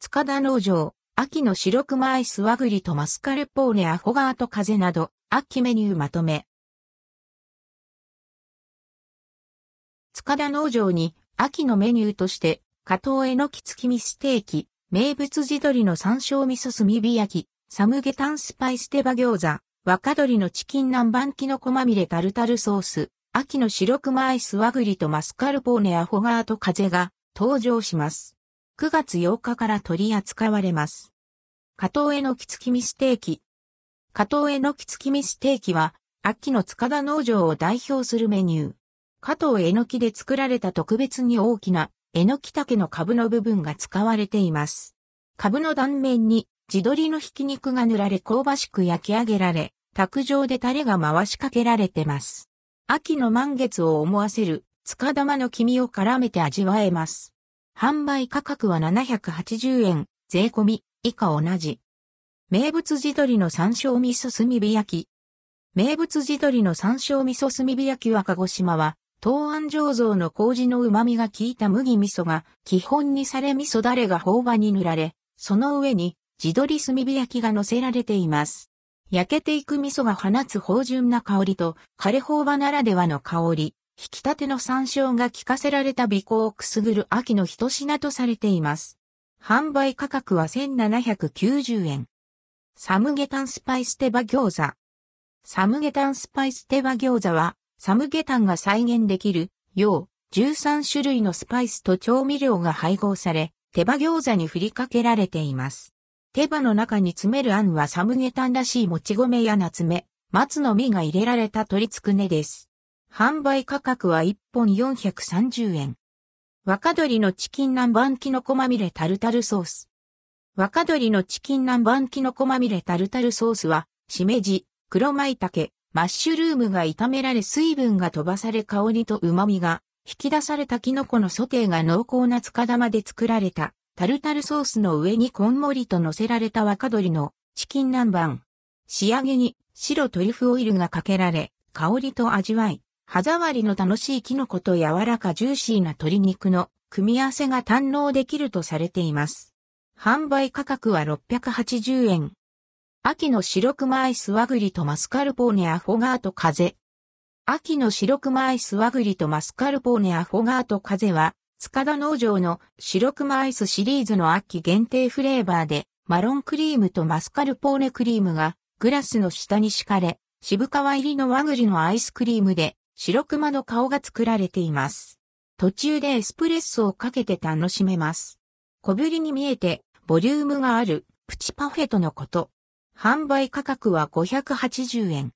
塚田農場、秋の白熊アイス和栗とマスカルポーネアフォガート風など、秋メニューまとめ。塚田農場に秋のメニューとして、加藤えのき月見ステーキ、名物地鶏の山椒味噌炭火焼き、サムゲタンスパイステバ餃子、若鶏のチキン南蛮キノコまみれタルタルソース、秋の白熊アイス和栗とマスカルポーネアフォガート風が登場します。9月8日から取り扱われます。加藤えのき月見ステーキ。加藤えのき月見ステーキは、秋の塚田農場を代表するメニュー。加藤えのきで作られた特別に大きなえのき竹の株の部分が使われています。株の断面に地鶏のひき肉が塗られ香ばしく焼き上げられ、卓上でタレが回しかけられてます。秋の満月を思わせる塚玉の黄身を絡めて味わえます。販売価格は780円、税込み、以下同じ。名物地鶏の山椒味噌炭火焼き。名物地鶏の山椒味噌炭火焼きは鹿児島は、東安醸造の麹の旨味が効いた麦味噌が基本にされ味噌だれが頬場に塗られ、その上に地鶏炭火焼きが乗せられています。焼けていく味噌が放つ芳醇な香りと、枯れ頬場ならではの香り、引き立ての山椒が効かせられた尾行をくすぐる秋の一品とされています。販売価格は1790円。サムゲタンスパイステバ餃子。サムゲタンスパイステバ餃子は、サムゲタンが再現できるよう13種類のスパイスと調味料が配合され、手羽餃子に振りかけられています。手羽の中に詰めるあんはサムゲタンらしいもち米や夏目、松の実が入れられた鶏つくねです。販売価格は1本430円。若鶏のチキン南蛮キノコまみれタルタルソース。若鶏のチキン南蛮キノコまみれタルタルソースは、しめじ、黒舞茸、マッシュルームが炒められ水分が飛ばされ香りと旨味が引き出されたキノコのソテーが濃厚な塚玉で作られたタルタルソースの上にこんもりと乗せられた若鶏のチキン南蛮。仕上げに白トリュフオイルがかけられ香りと味わい、歯触りの楽しいキノコと柔らかジューシーな鶏肉の組み合わせが堪能できるとされています。販売価格は680円。秋の白熊アイス和栗とマスカルポーネアフォガート風。秋の白熊アイス和栗とマスカルポーネアフォガート風は、塚田農場の白熊アイスシリーズの秋限定フレーバーで、マロンクリームとマスカルポーネクリームがグラスの下に敷かれ、渋皮入りの和栗のアイスクリームで白熊の顔が作られています。途中でエスプレッソをかけて楽しめます。小ぶりに見えて、ボリュームがあるプチパフェとのこと。販売価格は580円。